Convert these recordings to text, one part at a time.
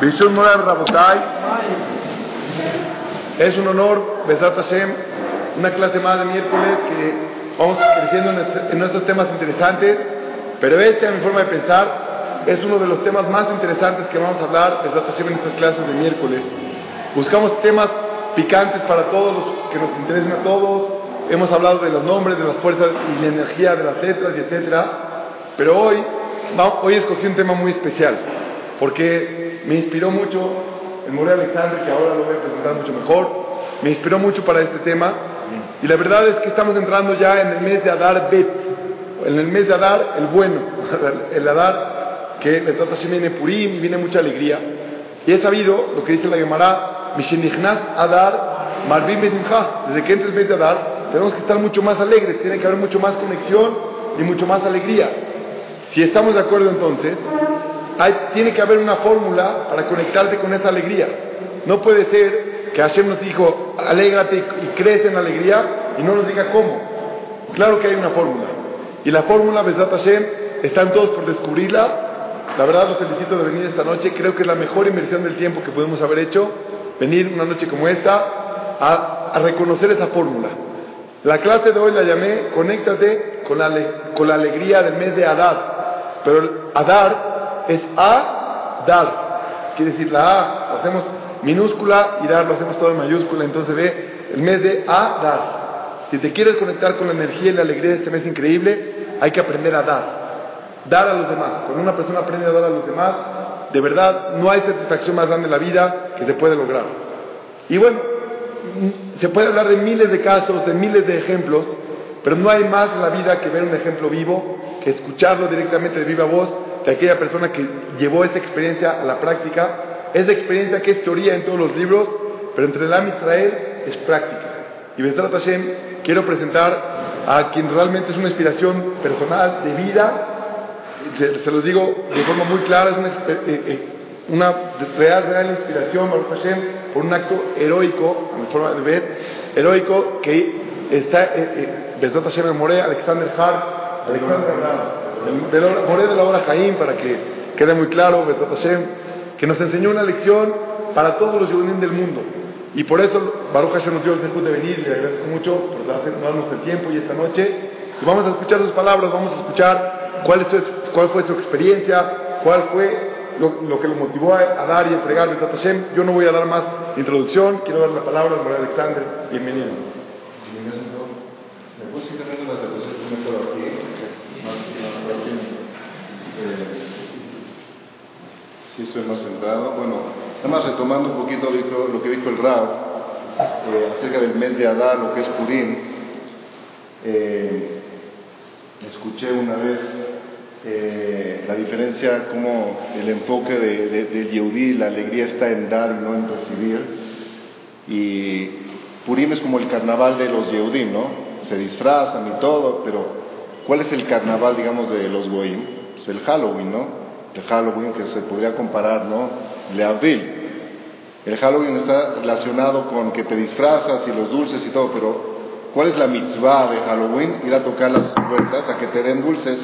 Bishul Morar Rabotai. Es un honor, Besat Hashem, una clase más de miércoles que vamos creciendo en nuestros temas interesantes, pero este, a mi forma de pensar, es uno de los temas más interesantes que vamos a hablar, Besat Hashem, en estas clases de miércoles. Buscamos temas picantes para todos los que nos interesen a todos. Hemos hablado de los nombres, de las fuerzas y la energía de las letras y etcétera. Pero hoy, hoy escogí un tema muy especial, porque me inspiró mucho el More Alexander, que ahora lo voy a presentar mucho mejor, me inspiró mucho para este tema. Y la verdad es que estamos entrando ya en el mes de Adar Bet, en el mes de Adar el bueno, el Adar que me trata si viene Purim y viene mucha alegría. Y he sabido lo que dice la Gemara, Mishenichnas Adar, Marvin Desde que entra el mes de Adar, tenemos que estar mucho más alegres, tiene que haber mucho más conexión y mucho más alegría. Si estamos de acuerdo entonces, hay, tiene que haber una fórmula para conectarte con esa alegría. No puede ser que Hashem nos dijo, alégrate y crece en alegría y no nos diga cómo. Claro que hay una fórmula. Y la fórmula, Besat Hashem, están todos por descubrirla. La verdad los felicito de venir esta noche. Creo que es la mejor inversión del tiempo que podemos haber hecho. Venir una noche como esta a, a reconocer esa fórmula. La clase de hoy la llamé Conéctate con la, con la alegría del mes de Adar. Pero Adar es A, Dar. Quiere decir la A, lo hacemos minúscula y Dar lo hacemos todo en mayúscula. Entonces ve el mes de Adar. Si te quieres conectar con la energía y la alegría de este mes increíble, hay que aprender a dar. Dar a los demás. Cuando una persona aprende a dar a los demás, de verdad no hay satisfacción más grande en la vida que se puede lograr. Y bueno, se puede hablar de miles de casos, de miles de ejemplos, pero no hay más en la vida que ver un ejemplo vivo, que escucharlo directamente de viva voz de aquella persona que llevó esa experiencia a la práctica, esa experiencia que es teoría en todos los libros, pero entre el Am Israel es práctica. Y Besrat Hashem, quiero presentar a quien realmente es una inspiración personal, de vida, se, se los digo de forma muy clara, es una, eh, una real, real inspiración, Baruch Hashem, por un acto heroico, a mi forma de ver, heroico, que está, eh, Besrat Hashem, Alexander Hart, Alexander More de la obra Jaim, para que quede muy claro, que nos enseñó una lección para todos los judíos del mundo. Y por eso Baruch Hashem nos dio el sejud de venir, le agradezco mucho por darnos el tiempo y esta noche. Y vamos a escuchar sus palabras, vamos a escuchar cuál, es cuál fue su experiencia, cuál fue lo, que lo motivó a, a dar y entregar Besat Hashem. Yo no voy a dar más introducción, quiero dar la palabra a María Alexander. Bienvenido. ¿Me puedes quitar las diapositivas mejor aquí? Más, más fácil. Eh, sí, estoy más centrado. Bueno, nada más retomando un poquito lo que dijo el Rab eh, acerca del mes de Adar, lo que es Purim. Eh, escuché una vez eh, la diferencia, como el enfoque de, de, del Yehudí, la alegría está en dar y no en recibir. Y Purim es como el carnaval de los Yehudim, ¿no? Se disfrazan y todo, pero ¿cuál es el carnaval, digamos, de los Goim? Es el Halloween, ¿no? El Halloween que se podría comparar, ¿no? Le Abril. El Halloween está relacionado con que te disfrazas y los dulces y todo, pero ¿cuál es la mitzvah de Halloween? Ir a tocar las puertas a que te den dulces.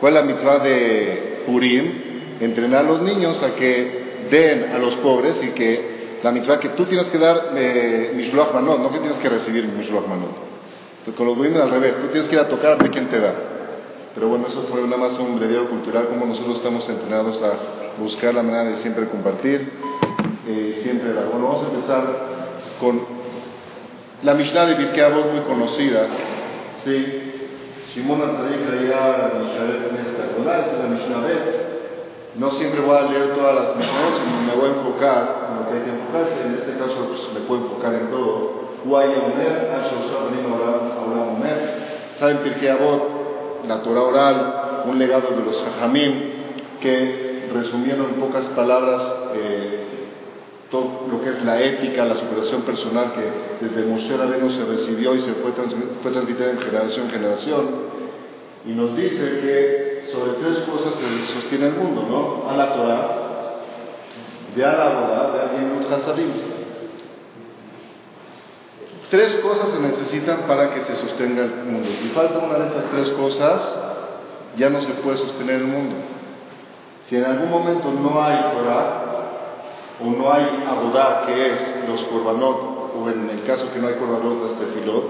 ¿Cuál es la mitzvah de Purim? Entrenar a los niños a que den a los pobres y que la mitzvah que tú tienes que dar eh, Mishloach Manot, no que tienes que recibir Mishloach Manot. Con los Goim al revés, tú tienes que ir a tocar a ver quién te da. Pero bueno, eso fue nada más un brevio cultural, como nosotros estamos entrenados a buscar la manera de siempre compartir, eh, siempre dar. Bueno, vamos a empezar con la Mishnah de Birkei muy conocida, ¿sí? Shimon Atzadik leía la Mishnah Bet. No siempre voy a leer todas las Mishnahot, sino me voy a enfocar en lo que hay que enfocarse. En este caso, pues, me puedo enfocar en todo. Saben Pirkei Avot, la Torah oral, un legado de los Jajamim, que resumieron en pocas palabras eh, todo lo que es la ética, la superación personal que desde Moshe Rabbeinu se recibió y se fue, fue transmitida en generación en generación. Y nos dice que sobre tres cosas se sostiene el mundo, ¿no? A la Torah, de a la boda, de alguien Hasadim. Tres cosas se necesitan para que se sostenga el mundo. Si falta una de estas tres cosas, ya no se puede sostener el mundo. Si en algún momento no hay Torah, o no hay abodá, que es los korbanot, o en el caso que no hay korbanot, este filot,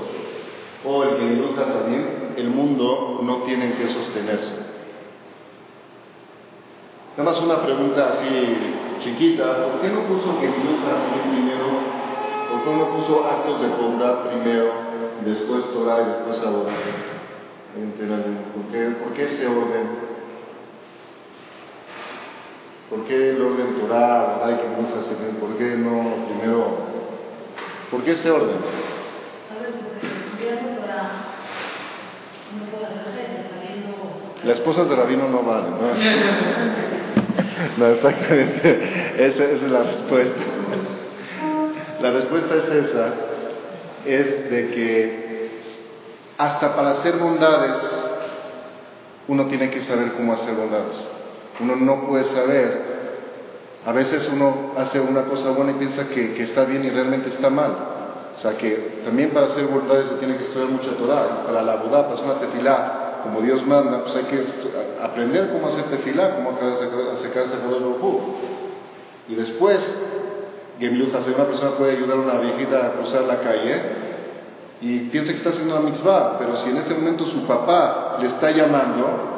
o el Gemilut Hasadim, el mundo no tiene que sostenerse. Nada más una pregunta así chiquita, ¿por qué no puso Gemilut Hasadim primero? ¿Por qué no puso actos de bondad primero, después Torah y después abodá? ¿Por qué, ¿Por qué ese orden? ¿Por qué el orden Torah, hay que ¿Por qué no primero? ¿Por qué ese orden? Las esposas de rabino no valen, ¿no? no, exactamente. Esa, esa es la respuesta. La respuesta es esa, es de que hasta para hacer bondades uno tiene que saber cómo hacer bondades. Uno no puede saber. A veces uno hace una cosa buena y piensa que, está bien y realmente está mal. O sea que también para hacer bondades se tiene que estudiar mucha Torah. Para la boda, para hacer una tefilá, como Dios manda, pues hay que aprender cómo hacer tefilá, cómo acercarse a Dios Y después, Gemilut si una persona puede ayudar a una viejita a cruzar la calle y piensa que está haciendo una mitzvah, pero si en ese momento su papá le está llamando,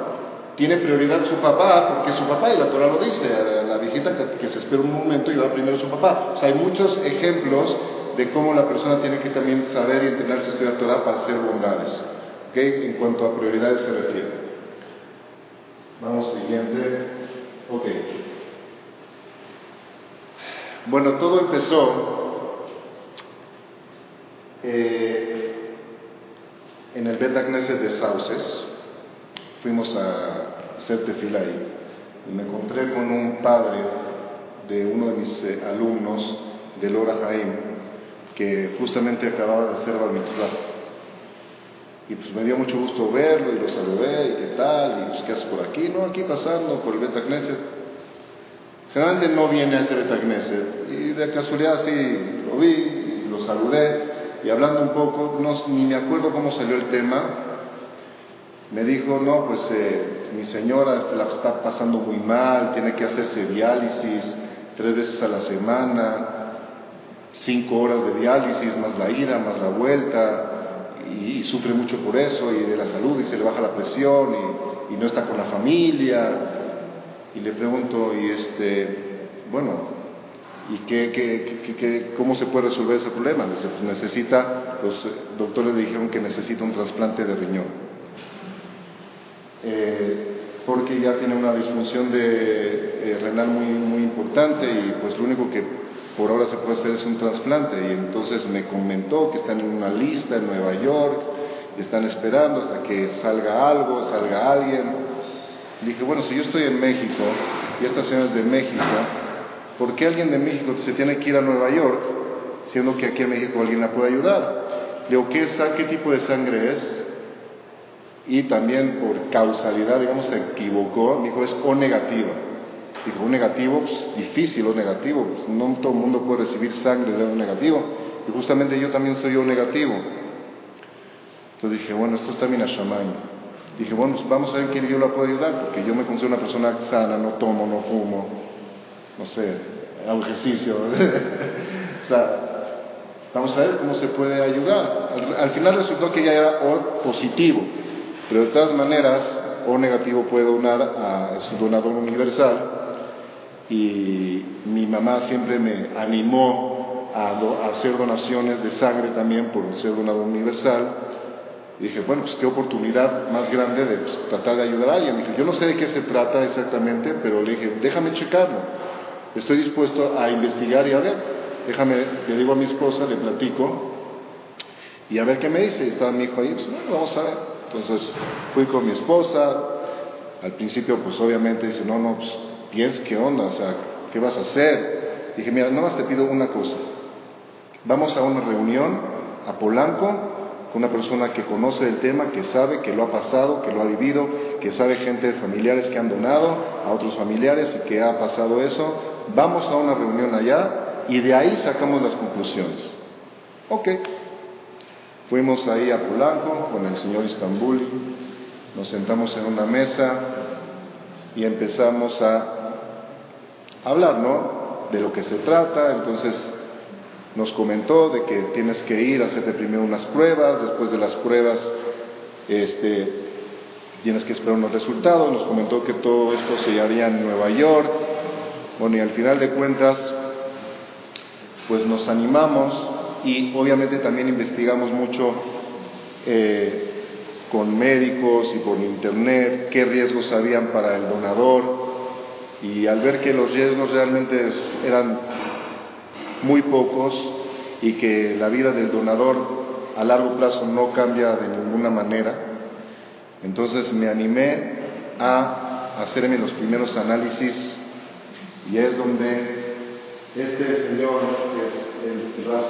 tiene prioridad su papá, porque su papá, y la Torah lo dice, la viejita que, se espera un momento y va primero su papá. O sea, hay muchos ejemplos de cómo la persona tiene que también saber y entrenarse a estudiar Torah para hacer bondades, ¿okay? en cuanto a prioridades se refiere. Vamos, siguiente. Ok. Bueno, todo empezó eh, en el Bet de Sauces fuimos a hacer tefila ahí. Y me encontré con un padre de uno de mis eh, alumnos de Lora Jaim, que justamente acababa de hacer Bar. Y pues me dio mucho gusto verlo y lo saludé y qué tal, y pues qué haces por aquí, no, aquí pasando por el Beta Generalmente no viene a ese Beta y de casualidad sí lo vi y lo saludé y hablando un poco, no, ni me acuerdo cómo salió el tema, me dijo, no, pues eh, mi señora la está pasando muy mal, tiene que hacerse diálisis tres veces a la semana, cinco horas de diálisis, más la ida, más la vuelta, y, sufre mucho por eso, y de la salud, y se le baja la presión, y, no está con la familia. Y le pregunto, y este, bueno, ¿y qué, qué, qué, cómo se puede resolver ese problema? Pues necesita, los doctores le dijeron que necesita un trasplante de riñón. Eh, porque ya tiene una disfunción de, eh, renal muy, muy importante y pues lo único que por ahora se puede hacer es un trasplante y entonces me comentó que están en una lista en Nueva York están esperando hasta que salga algo, salga alguien. Dije, bueno, si yo estoy en México y esta señora es de México, ¿por qué alguien de México se tiene que ir a Nueva York siendo que aquí en México alguien la puede ayudar? Le digo, ¿qué, ¿qué tipo de sangre es? y también por causalidad, digamos, se equivocó, dijo es O negativa. Dijo, O negativo, pues difícil O negativo, pues, no todo el mundo puede recibir sangre de O negativo, y justamente yo también soy O negativo. Entonces dije, bueno, esto está bien a Dije, bueno, pues vamos a ver quién yo la puedo ayudar, porque yo me considero una persona sana, no tomo, no fumo, no sé, hago ejercicio. o sea, vamos a ver cómo se puede ayudar. Al, al final resultó que ya era O positivo. Pero de todas maneras, O negativo puede donar a su donador universal y mi mamá siempre me animó a, hacer donaciones de sangre también por ser donador universal. Dije, bueno, pues qué oportunidad más grande de pues, tratar de ayudar a alguien. Dije, yo no sé de qué se trata exactamente, pero le dije, déjame checarlo. Estoy dispuesto a investigar y a ver. Déjame, le digo a mi esposa, le platico y a ver qué me dice. Y estaba mi hijo ahí, pues bueno, vamos a ver. Entonces fui con mi esposa, al principio pues obviamente dice, no, no, pues piens, ¿qué onda? O sea, ¿qué vas a hacer? Dije, mira, nada más te pido una cosa. Vamos a una reunión a Polanco con una persona que conoce el tema, que sabe que lo ha pasado, que lo ha vivido, que sabe gente de familiares que han donado a otros familiares y que ha pasado eso. Vamos a una reunión allá y de ahí sacamos las conclusiones. Ok, Fuimos ahí a Polanco con el señor Istambul, nos sentamos en una mesa y empezamos a hablar, ¿no? de lo que se trata, entonces nos comentó de que tienes que ir a hacerte primero unas pruebas, después de las pruebas este, tienes que esperar unos resultados, nos comentó que todo esto se haría en Nueva York, bueno, y al final de cuentas, pues nos animamos y obviamente también investigamos mucho eh, con médicos y por internet qué riesgos habían para el donador. Y al ver que los riesgos realmente eran muy pocos y que la vida del donador a largo plazo no cambia de ninguna manera, entonces me animé a hacerme los primeros análisis y es donde este señor, que es el Ras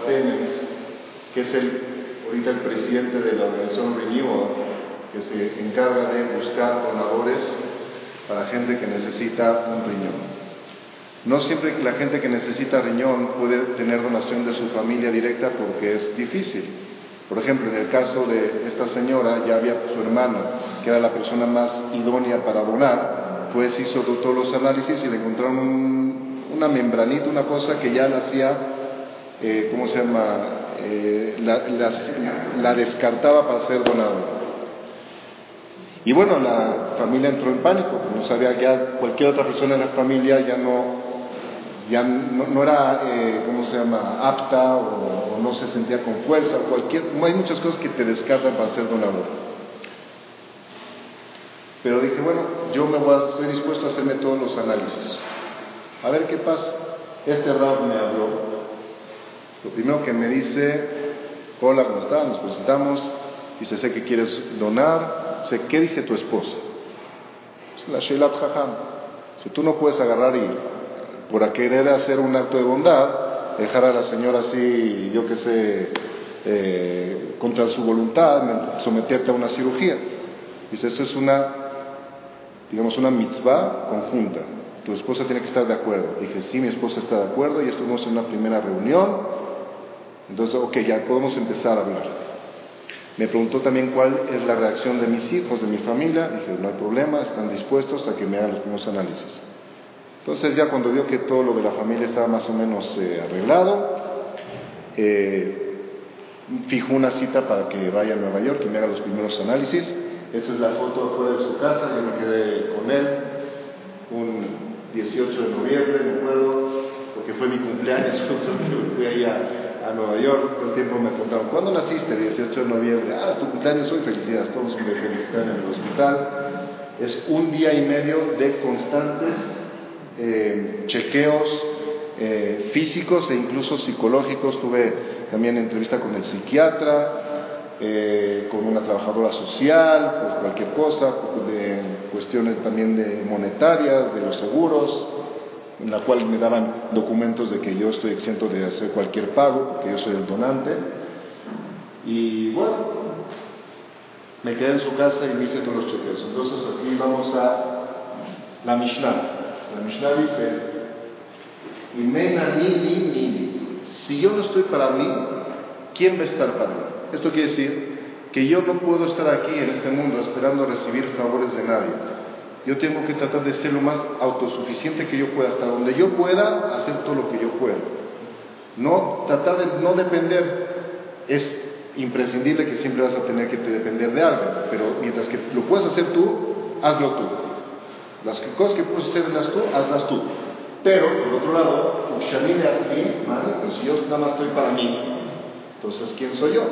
que es el, ahorita el presidente de la organización Renewal, que se encarga de buscar donadores para gente que necesita un riñón. No siempre la gente que necesita riñón puede tener donación de su familia directa porque es difícil. Por ejemplo, en el caso de esta señora, ya había su hermana, que era la persona más idónea para donar, pues hizo todos los análisis y le encontraron una membranita, una cosa que ya la hacía, eh, ¿cómo se llama? Eh, la, descartaba para ser donadora. Y bueno, la familia entró en pánico, no sabía ya cualquier otra persona en la familia ya no, ya no, era, eh, ¿cómo se llama?, apta o, no se sentía con fuerza, o cualquier, hay muchas cosas que te descartan para ser donador. Pero dije, bueno, yo me voy estoy dispuesto a hacerme todos los análisis. A ver qué pasa. Este rap me habló. Lo primero que me dice, hola, ¿cómo estás? Nos presentamos. Dice, sé que quieres donar. Sé, ¿qué dice tu esposa? La Sheilat Jajam. Si tú no puedes agarrar y por querer hacer un acto de bondad, dejar a la señora así, yo qué sé, eh, contra su voluntad, someterte a una cirugía. Dice, eso es una, digamos, una mitzvah conjunta. Tu esposa tiene que estar de acuerdo. Dije, sí, mi esposa está de acuerdo y estuvimos en una primera reunión. Entonces, ok, ya podemos empezar a hablar. Me preguntó también cuál es la reacción de mis hijos, de mi familia. Dije, no hay problema, están dispuestos a que me hagan los primeros análisis. Entonces ya cuando vio que todo lo de la familia estaba más o menos eh, arreglado, eh, fijó una cita para que vaya a Nueva York y me haga los primeros análisis. Esta es la foto afuera de su casa, yo me quedé con él un 18 de noviembre, me acuerdo, porque fue mi cumpleaños, justo fui ahí a, a, Nueva York, todo el tiempo me preguntaron, ¿cuándo naciste? 18 de noviembre, ah, es tu cumpleaños hoy, felicidades, todos me felicitan en el hospital. Es un día y medio de constantes eh, chequeos eh, físicos e incluso psicológicos. Tuve también entrevista con el psiquiatra, eh, con una trabajadora social, por cualquier cosa, de cuestiones también de monetarias, de los seguros, en la cual me daban documentos de que yo estoy exento de hacer cualquier pago, porque yo soy el donante. Y bueno, me quedé en su casa y me hice todos los chequeos. Entonces aquí vamos a la Mishnah. La Mishnah dice, si yo no estoy para mí, ¿quién va a estar para mí? Esto quiere decir que yo no puedo estar aquí en este mundo esperando recibir favores de nadie. Yo tengo que tratar de ser lo más autosuficiente que yo pueda, hasta donde yo pueda hacer todo lo que yo pueda. No tratar de no depender es imprescindible que siempre vas a tener que depender de alguien, pero mientras que lo puedes hacer tú, hazlo tú. Las cosas que puedes hacerlas tú, hazlas tú. Pero, por otro lado, mí, pues si yo nada más estoy para mí, entonces ¿quién soy yo?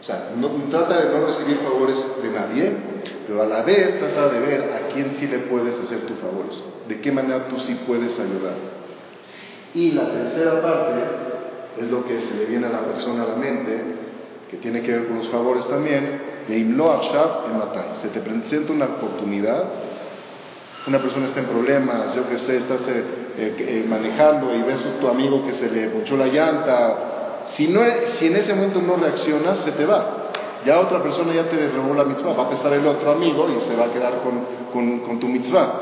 O sea, no, trata de no recibir favores de nadie, pero a la vez trata de ver a quién sí le puedes hacer tus favores, de qué manera tú sí puedes ayudar. Y la tercera parte es lo que se le viene a la persona a la mente, que tiene que ver con los favores también, de Imlo en Se te presenta una oportunidad una persona está en problemas, yo que sé, estás eh, eh, eh, manejando y ves a tu amigo que se le ponchó la llanta, si, no, si en ese momento no reaccionas, se te va. Ya otra persona ya te robó la mitzvah, va a pesar el otro amigo y se va a quedar con, con, tu mitzvah.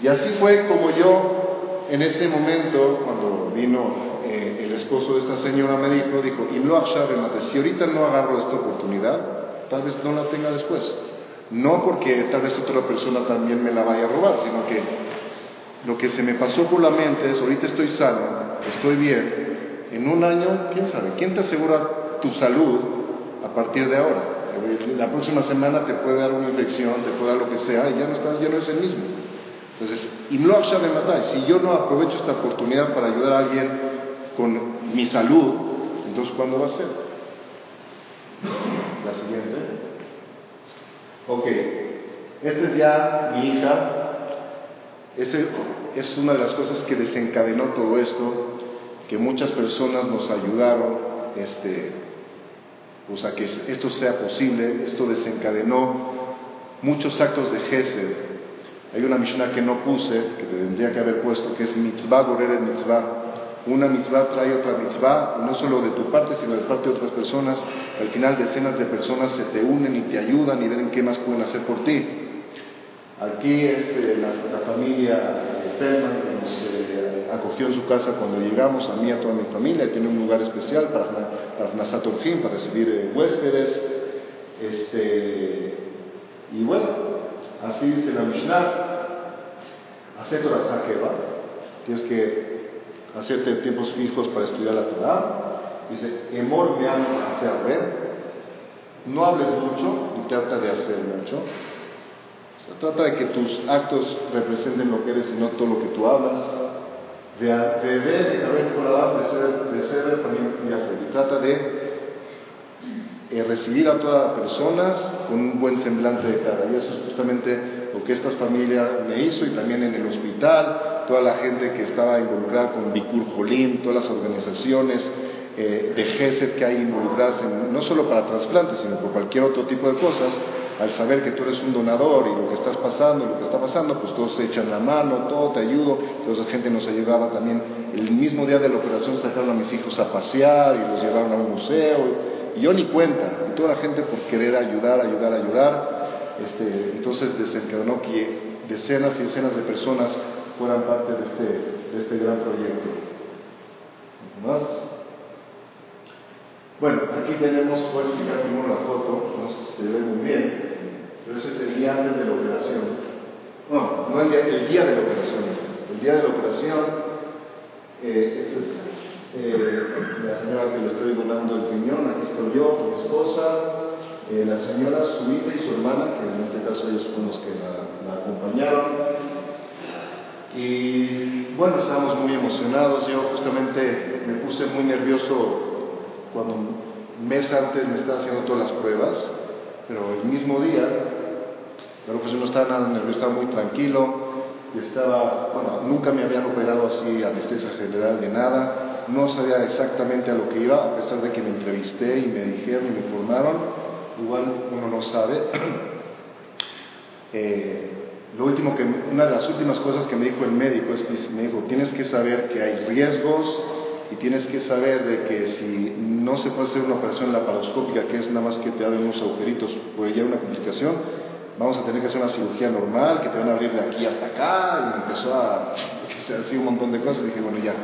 Y así fue como yo, en ese momento, cuando vino el esposo de esta señora, me dijo, dijo, y no si ahorita no agarro esta oportunidad, tal vez no la tenga después. No porque tal vez otra persona también me la vaya a robar, sino que lo que se me pasó por la mente es, ahorita estoy sano, estoy bien, en un año, quién sabe, ¿quién te asegura tu salud a partir de ahora? La próxima semana te puede dar una infección, te puede dar lo que sea, y ya no estás, ya no es el mismo. Entonces, y no si yo no aprovecho esta oportunidad para ayudar a alguien con mi salud, entonces ¿cuándo va a ser? La siguiente. Ok, esta es ya mi hija. Este es una de las cosas que desencadenó todo esto, que muchas personas nos ayudaron, este, o sea, que esto sea posible. Esto desencadenó muchos actos de Gesed. Hay una Mishnah que no puse, que tendría que haber puesto, que es mitzvah goreret mitzvah una mitzvah trae otra mitzvah, no solo de tu parte, sino de parte de otras personas. Al final decenas de personas se te unen y te ayudan y ven qué más pueden hacer por ti. Aquí es este, la, familia Feldman que nos eh, acogió en su casa cuando llegamos, a mí y a toda mi familia, tiene un lugar especial para, para para recibir eh, huéspedes. Este, y bueno, así dice la Mishnah, acepto la tienes que hacerte tiempos fijos para estudiar la Torah. Dice, Emor me ver. No hables mucho y trata de hacer mucho. O trata de que tus actos representen lo que eres y no todo lo que tú hablas. De, ver, de de ser, de ser también y trata de eh, recibir a todas las personas con un buen semblante de cara. Y eso es justamente lo que esta familia me hizo y también en el hospital, toda la gente que estaba involucrada con Bikur Jolim, todas las organizaciones eh, de GESED que hay involucradas no solo para trasplantes, sino por cualquier otro tipo de cosas, al saber que tú eres un donador y lo que estás pasando, lo que está pasando, pues todos se echan la mano, todo te ayudo, toda esa gente nos ayudaba también. El mismo día de la operación sacaron a mis hijos a pasear y los llevaron a un museo. Y yo ni cuenta, y toda la gente por querer ayudar, ayudar, ayudar, este, entonces desencadenó que decenas y decenas de personas fueran parte de este, de este gran proyecto. ¿Más? Bueno, aquí tenemos, voy a explicar primero la foto, no sé si se ve muy bien, pero ese es el día antes de la operación. No, no el día, el día de la operación. El día de la operación, eh, este es eh, la señora que le estoy donando el riñón, aquí estoy yo, mi esposa, eh, la señora, su hija y su hermana, que en este caso ellos fueron los que la, acompañaron. Y bueno, estábamos muy emocionados. Yo justamente me puse muy nervioso cuando un mes antes me estaba haciendo todas las pruebas, pero el mismo día, pero pues yo no estaba nada nervioso, estaba muy tranquilo. Y estaba, bueno, nunca me habían operado así anestesia general de nada no sabía exactamente a lo que iba, a pesar de que me entrevisté y me dijeron y me informaron, igual uno no sabe. Eh, lo último que, una de las últimas cosas que me dijo el médico es me dijo, tienes que saber que hay riesgos y tienes que saber de que si no se puede hacer una operación laparoscópica, que es nada más que te abren unos agujeritos por ya una complicación, vamos a tener que hacer una cirugía normal, que te van a abrir de aquí hasta acá, y empezó a decir un montón de cosas, dije, bueno, ya,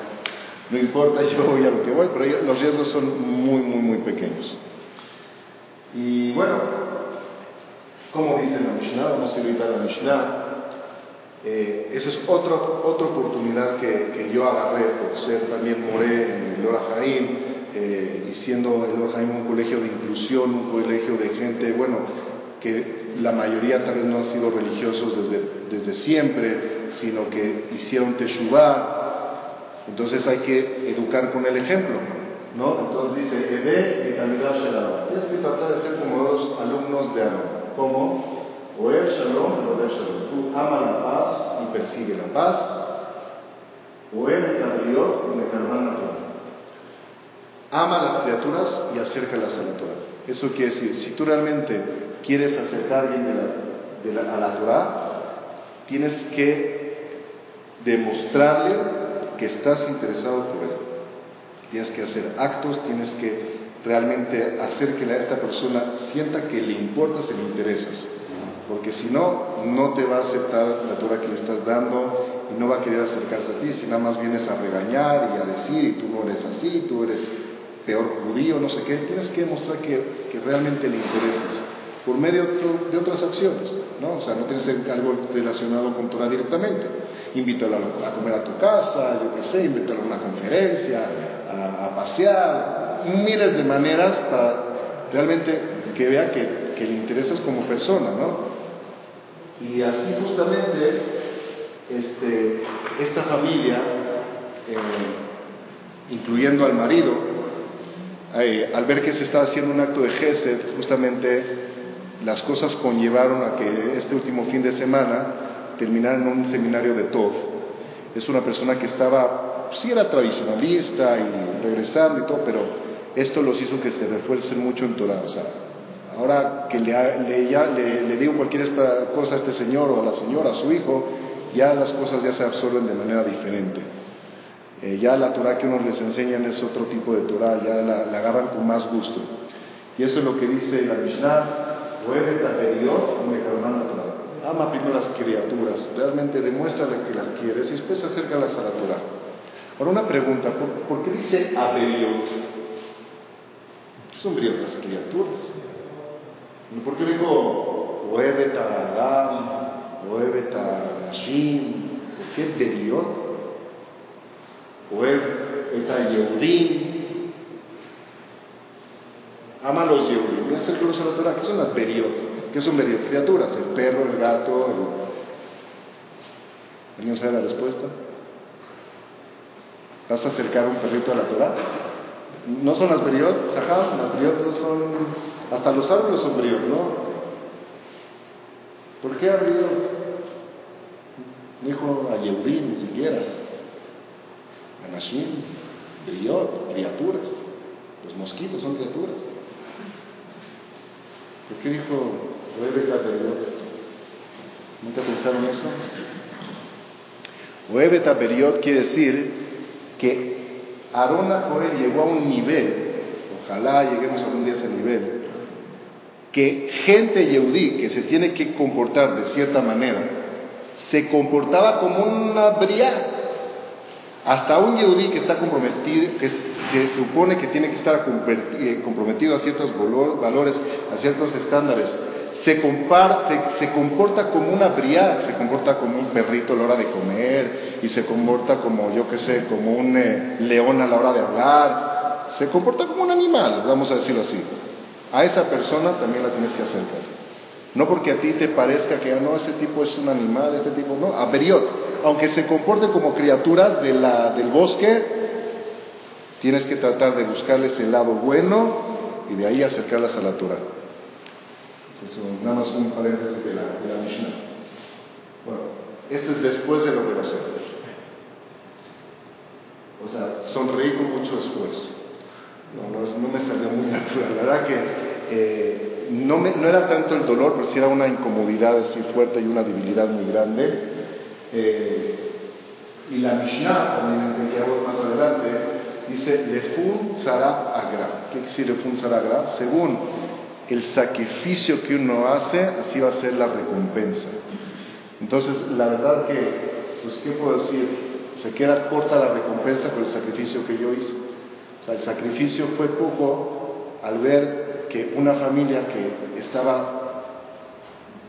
no importa, yo voy a lo que voy, pero los riesgos son muy, muy, muy pequeños. Y bueno, como dice la Mishnah, vamos a evitar la Mishnah, eh, es otra, otra oportunidad que, que, yo agarré por ser también moré en el Ora eh, y siendo el Ora un colegio de inclusión, un colegio de gente, bueno, que la mayoría tal vez no han sido religiosos desde, desde siempre, sino que hicieron Teshuvah, entonces hay que educar con el ejemplo, ¿no? Entonces dice, Ede y Talmidad Shalom. Tienes que tratar de ser como dos alumnos de Aarón. ¿Cómo? Oer Shalom, Oer Shalom. Tú ama la paz y persigue la paz. Oer el y Mekalman la Torah. Ama las criaturas y acércalas a la Torah. Eso quiere decir, si tú realmente quieres acercar alguien de la, a la Torah, tienes que demostrarle que estás interesado por él. Tienes que hacer actos, tienes que realmente hacer que esta persona sienta que le importas y le interesas. Porque si no, no te va a aceptar la Torah que le estás dando y no va a querer acercarse a ti, si nada más vienes a regañar y a decir, y tú no eres así, tú eres peor judío, no sé qué. Tienes que demostrar que, que realmente le interesas. por medio de otras acciones, ¿no? O sea, no tiene que ser algo relacionado con Torah directamente. Invítalo a comer a tu casa, yo qué sé, invítalo a una conferencia, a, pasear, miles de maneras para realmente que vea que, que le interesas como persona, ¿no? Y así justamente este, esta familia, eh, incluyendo al marido, eh, al ver que se está haciendo un acto de Gesed, justamente las cosas conllevaron a que este último fin de semana terminara en un seminario de Tov. Es una persona que estaba, sí era tradicionalista y regresando y todo, pero esto los hizo que se refuercen mucho en Torah. O sea, ahora que le, le, le, digo cualquier esta cosa a este señor o a la señora, a su hijo, ya las cosas ya se absorben de manera diferente. Eh, ya la Torah que uno les enseñan es otro tipo de Torah, ya la, la agarran con más gusto. Y eso es lo que dice la Mishnah, Ama primero las criaturas, realmente demuéstrale que las quieres y después acércalas a la Torah. Ahora una pregunta, ¿por, qué dice Aberiot? ¿Qué son las criaturas? ¿Por qué digo Oebeta Adam, Oebeta Nashim? ¿Por qué Beriot? Oebeta Yehudim, ama los Yehudim. Voy a hacer a la Torah. ¿Qué son las beriot? ¿Qué son beriot? Criaturas, el perro, el gato. El... ¿Alguien sabe la respuesta? ¿Vas a acercar un perrito a la Torah? ¿No son las beriot? Ajá, las beriot no son... Hasta los árboles son beriot, ¿no? ¿Por qué a beriot? Dijo a Yehudim ni siquiera. A Nashim, beriot, criaturas. Los mosquitos son criaturas. ¿Por qué dijo Oebeta Beriot? ¿Nunca pensaron eso? Oebeta Beriot quiere decir que Arona Cohen llegó a un nivel, ojalá lleguemos algún día a ese nivel, que gente yeudí que se tiene que comportar de cierta manera, se comportaba como una bria. Hasta un yeudí que está comprometido, que se supone que tiene que estar eh, comprometido a ciertos valores, a ciertos estándares, se, se, comporta como una briada, se comporta como un perrito a la hora de comer y se comporta como, yo qué sé, como un eh, león a la hora de hablar, se comporta como un animal, vamos a decirlo así. A esa persona también la tienes que acercar. No porque a ti te parezca que ah, no, ese tipo es un animal, ese tipo no, a Beriot, aunque se comporte como criaturas de la, del bosque, Tienes que tratar de buscarles el lado bueno y de ahí acercarlas a la Torah. Nada más un paréntesis de la, de la Mishnah. Bueno, esto es después de lo que va a hacer. O sea, sonreí con mucho esfuerzo. No, no, me salió muy natural. La verdad que eh, no, me, no, era tanto el dolor, pero sí era una incomodidad así fuerte y una debilidad muy grande. Eh, y la Mishnah, también hago más adelante, dice Lefun Zara Agra. ¿Qué quiere decir Lefun Zara Agra? Según el sacrificio que uno hace, así va a ser la recompensa. Entonces, la verdad que, pues, ¿qué puedo decir? Se queda corta la recompensa con el sacrificio que yo hice. O sea, el sacrificio fue poco al ver que una familia que estaba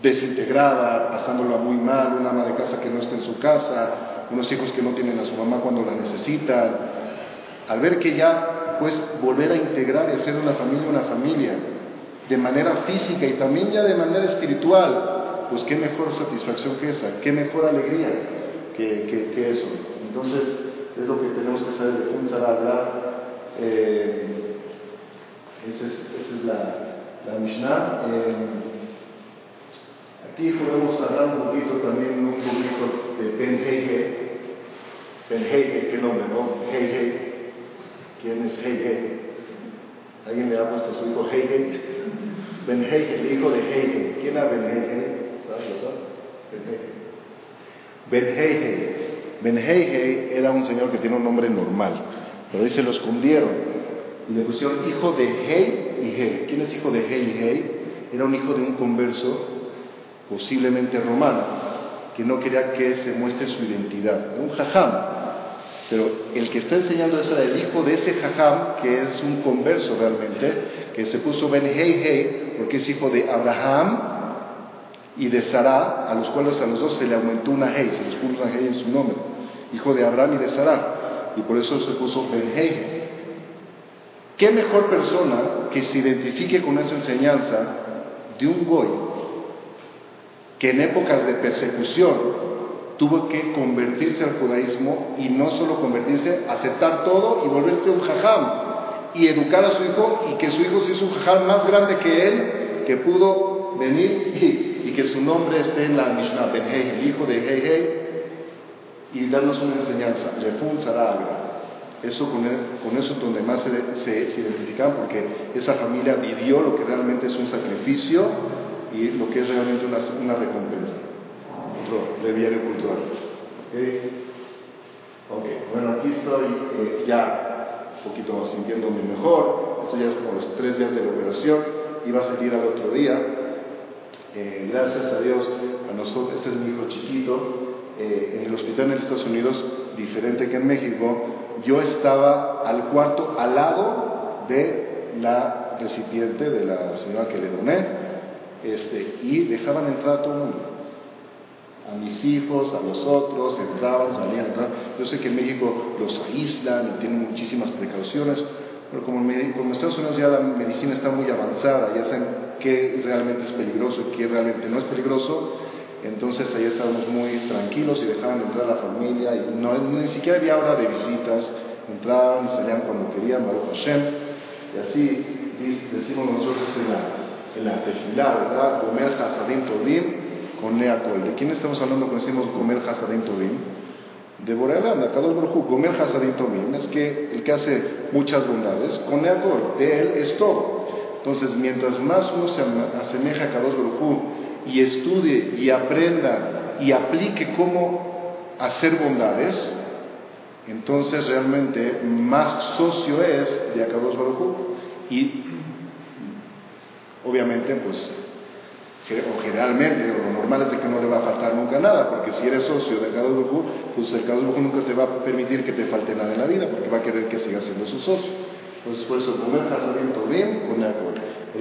desintegrada, pasándola muy mal, una ama de casa que no está en su casa, unos hijos que no tienen a su mamá cuando la necesitan, al ver que ya puedes volver a integrar y hacer una familia una familia, de manera física y también ya de manera espiritual, pues qué mejor satisfacción que esa, qué mejor alegría que, que, eso. Entonces, es lo que tenemos que saber de comenzar a hablar. Eh, esa, es, la, la Mishnah. Eh, aquí podemos hablar un poquito también, un poquito de Ben Heige. Ben Heige, qué nombre, ¿no? Heige ¿Quién es Hegel? ¿Alguien le ha puesto a su hijo Hegel? Ben Hegel, el hijo de Hegel. ¿Quién era Ben Hegel? Ben Hegel. Ben Hegel era un señor que tiene un nombre normal, pero ahí se lo escondieron y le pusieron hijo de Hei y Hei. ¿Quién es hijo de Hei y Hei? Era un hijo de un converso, posiblemente romano, que no quería que se muestre su identidad. Era un jajam. Pero el que está enseñando era el hijo de ese jajam, que es un converso realmente, que se puso Ben Hei porque es hijo de Abraham y de Sarah, a los cuales a los dos se le aumentó una Hei, se les puso una Hei en su nombre, hijo de Abraham y de Sarah, y por eso se puso Ben Hei. ¿Qué mejor persona que se identifique con esa enseñanza de un goy que en épocas de persecución tuvo que convertirse al judaísmo y no solo convertirse, aceptar todo y volverse un jajam y educar a su hijo y que su hijo se hizo un jajam más grande que él, que pudo venir y, que su nombre esté en la Mishnah Ben el hijo de Hei Hei, y darnos una enseñanza, Refun Eso con, con, eso donde más se, se, identifican porque esa familia vivió lo que realmente es un sacrificio y lo que es realmente una recompensa otro breviario cultural. Ok, bueno, aquí estoy eh, ya un poquito más sintiéndome mejor. Esto ya es como los tres días de la operación. Iba a salir al otro día. Eh, gracias a Dios, a nosotros, este es mi hijo chiquito. Eh, en el hospital en Estados Unidos, diferente que en México, yo estaba al cuarto al lado de la recipiente de la señora que le doné este, y dejaban entrar a todo el mundo a mis hijos, a los otros, entraban, salían, entraban. Yo sé que en México los aíslan y tienen muchísimas precauciones, pero como, en Estados Unidos ya la medicina está muy avanzada, ya saben qué realmente es peligroso y qué realmente no es peligroso, entonces ahí estábamos muy tranquilos y dejaban entrar a la familia y no, ni siquiera había hora de visitas, entraban y salían cuando querían, Baruch Hashem, y así decimos nosotros en la, en la tefilá, ¿verdad? Comer hasadim tovim, ¿De quién estamos hablando cuando decimos comer Hasadim Tovim? De Borealam, de Akadosh Baruj comer Hasadim Tovim, es que el que hace muchas bondades, con Neacol, de él es todo. Entonces, mientras más uno se asemeja a Kadosh Baruj y estudie y aprenda y aplique cómo hacer bondades, entonces realmente más socio es de Akadosh Baruj y obviamente pues o generalmente, lo normal es de que no le va a faltar nunca nada, porque si eres socio de cada grupo, pues el cada grupo nunca te va a permitir que te falte nada en la vida, porque va a querer que sigas siendo su socio. Entonces, por eso, primer casamiento bien con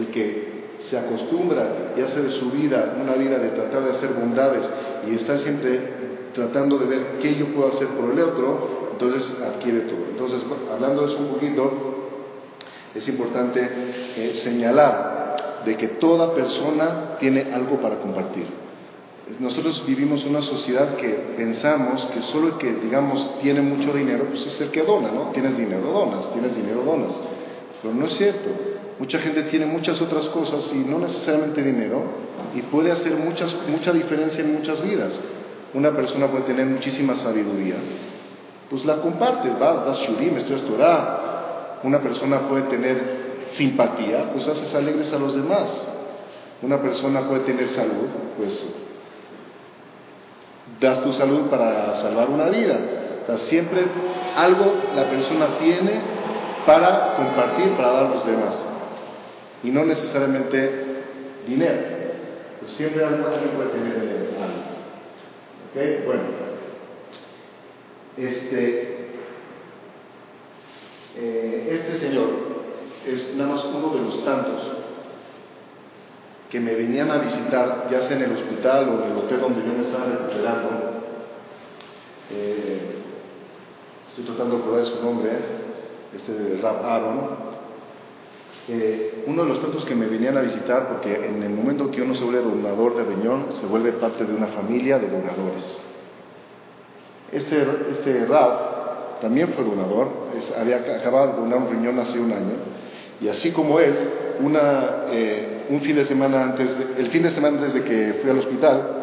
el que se acostumbra y hace de su vida una vida de tratar de hacer bondades y está siempre tratando de ver qué yo puedo hacer por el otro, entonces adquiere todo. Entonces, hablando de eso un poquito, es importante eh, señalar de que toda persona tiene algo para compartir. Nosotros vivimos una sociedad que pensamos que solo el que, digamos, tiene mucho dinero, pues es el que dona, ¿no? Tienes dinero, donas, tienes dinero, donas. Pero no es cierto. Mucha gente tiene muchas otras cosas y no necesariamente dinero y puede hacer muchas, mucha diferencia en muchas vidas. Una persona puede tener muchísima sabiduría, pues la comparte, vas, das shurim, estudias Torah. Una persona puede tener simpatía, pues haces alegres a los demás. Una persona puede tener salud, pues das tu salud para salvar una vida. O siempre algo la persona tiene para compartir, para dar a los demás. Y no necesariamente dinero. Pues siempre algo alguien puede tener algo. ¿Ok? Bueno. Este, eh, este señor es nada más uno de los tantos que me venían a visitar, ya sea en el hospital o en el hotel donde yo me estaba recuperando. Eh, estoy tratando de probar su nombre, este Rap Aaron. Eh, uno de los tantos que me venían a visitar, porque en el momento que uno se vuelve donador de riñón, se vuelve parte de una familia de donadores. Este, este Rap también fue donador, había acabado de donar un riñón hace un año y así como él, eh, un fin de semana antes, el fin de semana antes de que fui al hospital,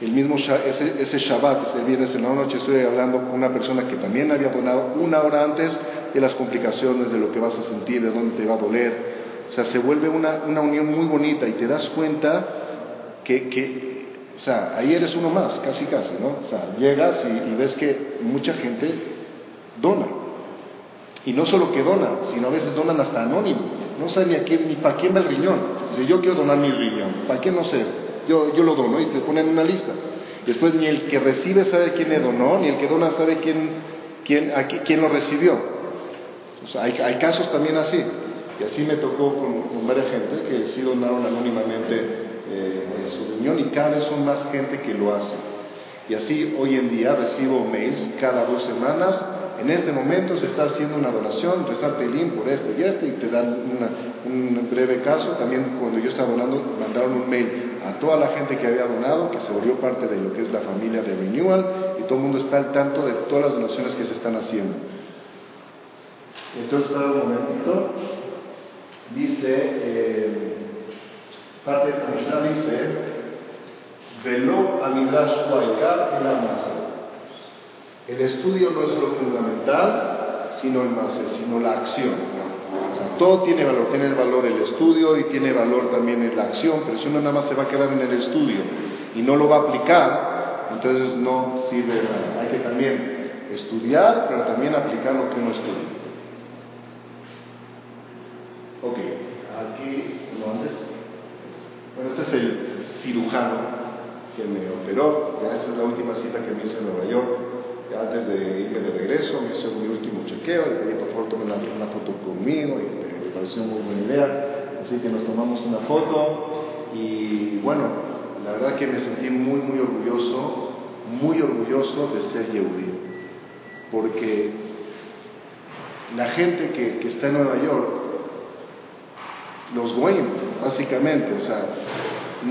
el mismo ese, Shabbat, ese viernes en la noche, estoy hablando con una persona que también había donado una hora antes de las complicaciones, de lo que vas a sentir, de dónde te va a doler. O sea, se vuelve una, una unión muy bonita y te das cuenta que, o sea, ahí eres uno más, casi casi, ¿no? O sea, llegas y ves que mucha gente dona. Y no solo que donan, sino a veces donan hasta anónimo. No sabe ni, a quién, ni para quién va el riñón. Dice, yo quiero donar mi riñón. ¿Para qué no sé? Yo, yo lo dono y te ponen una lista. Después ni el que recibe sabe quién le donó, ni el que dona sabe quién, quién, aquí, quién lo recibió. hay, hay, casos también así. Y así me tocó con, con varias gente que sí donaron anónimamente eh, su riñón y cada vez son más gente que lo hace. Y así hoy en día recibo mails cada dos semanas. En este momento se está haciendo una donación, rezar pelín por esto y esto, y te dan un breve caso. También cuando yo estaba donando, mandaron un mail a toda la gente que había donado, que se volvió parte de lo que es la familia de Renewal, y todo el mundo está al tanto de todas las donaciones que se están haciendo. Entonces, un momentito, dice, eh, parte de esta dice, Velo Waikar el. El estudio no es lo fundamental, sino el más, sino la acción. O sea, todo tiene valor, tiene valor el estudio y tiene valor también la acción, pero si uno nada más se va a quedar en el estudio y no lo va a aplicar, entonces no sirve nada. Hay que también estudiar, pero también aplicar lo que uno estudia. Ok, aquí, no antes. Bueno, este es el cirujano que me operó. Ya esta es la última cita que me hice en Nueva York. Antes de irme de regreso, me hizo mi último chequeo. Le pedí por favor tomar una, foto conmigo y me, pareció muy buena idea. Así que nos tomamos una foto y bueno, la verdad que me sentí muy, muy orgulloso, muy orgulloso de ser Yehudi. Porque la gente que, que está en Nueva York, los goyim, básicamente, o sea,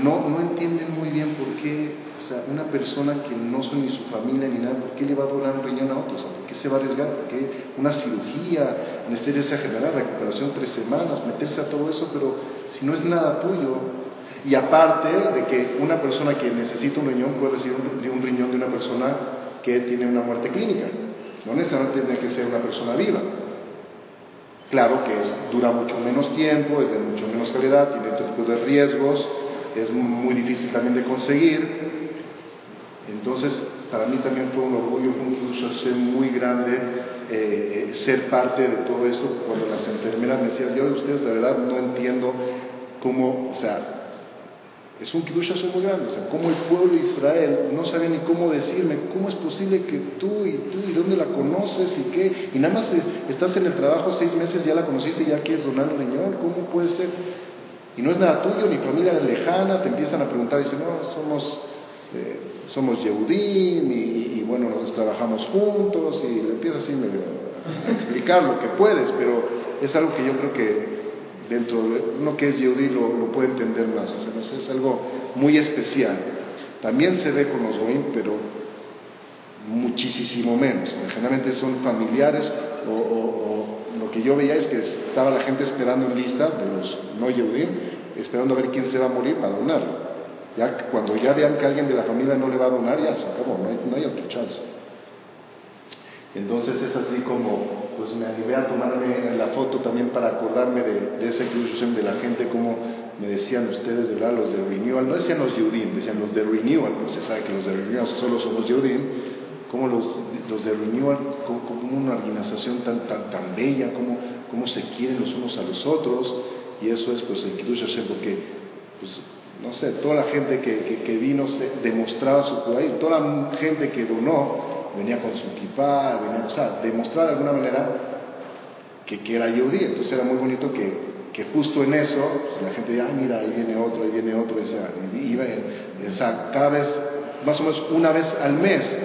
no, no entienden muy bien por qué, o sea, una persona que no son ni su familia ni nada, ¿por qué le va a donar un riñón a otro? ¿por qué se va a arriesgar? ¿Por qué una cirugía, anestesia general, recuperación tres semanas, meterse a todo eso? Pero si no es nada tuyo, y aparte de que una persona que necesita un riñón puede recibir un, riñón de una persona que tiene una muerte clínica, no necesariamente tiene que ser una persona viva. Claro que es, dura mucho menos tiempo, es de mucho menos calidad, tiene otro tipo de riesgos, es muy difícil también de conseguir. Entonces, para mí también fue un orgullo, un muy grande eh, eh, ser parte de todo esto. Cuando las enfermeras me decían, yo ustedes de verdad no entiendo cómo, o sea, es un son muy grande, o sea, cómo el pueblo de Israel no sabía ni cómo decirme, cómo es posible que tú y tú y dónde la conoces y qué, y nada más estás en el trabajo seis meses, ya la conociste ya quieres donar el riñón, ¿cómo puede ser? y no es nada tuyo, ni familia lejana, te empiezan a preguntar dicen, no, somos, eh, somos Yehudim y, bueno, nos trabajamos juntos y le empiezas así a explicar lo que puedes, pero es algo que yo creo que dentro de uno que es Yehudí lo, puede entender más, o sea, es algo muy especial. También se ve con los Goim, pero muchísimo menos. Generalmente son familiares o, lo que yo veía es que estaba la gente esperando en lista de los no Yehudim, esperando a ver quién se va a morir para donar. Ya cuando ya vean que alguien de la familia no le va a donar, ya se acabó, no hay, no hay otra chance. Entonces es así como, pues me animé a tomarme la foto también para acordarme de, de esa inclusión de la gente, como me decían ustedes, de verdad, los de Renewal, no decían los Yehudim, decían los de Renewal, pues se sabe que los de Renewal solo son los Yehudim, como los, los de Renewal, como, una organización tan, tan, tan bella, como, como se quieren los unos a los otros, y eso es pues el Kiddush porque, pues, no sé, toda la gente que, que, vino se demostraba su poder, toda la gente que donó venía con su equipa, venía, o sea, demostrar de alguna manera que, que era Yehudi, entonces era muy bonito que, que justo en eso, pues, la gente decía, mira, ahí viene otro, ahí viene otro, o sea, iba, o sea, cada vez, más o menos una vez al mes,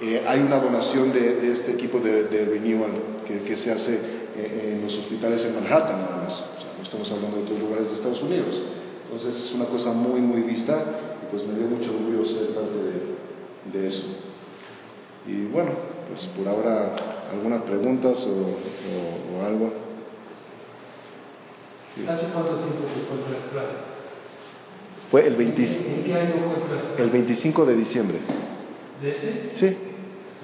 eh, hay una donación de, este equipo de, renewal que, se hace eh, en los hospitales en Manhattan, nada más. no estamos hablando de otros lugares de Estados Unidos. Entonces es una cosa muy, muy vista y pues me dio mucho orgullo ser parte de, eso. Y bueno, pues por ahora algunas preguntas o, algo. ¿Hace cuánto tiempo se encuentra el plan? Fue el, 25, ¿En qué año fue el 25 de diciembre. ¿De ese? Sí.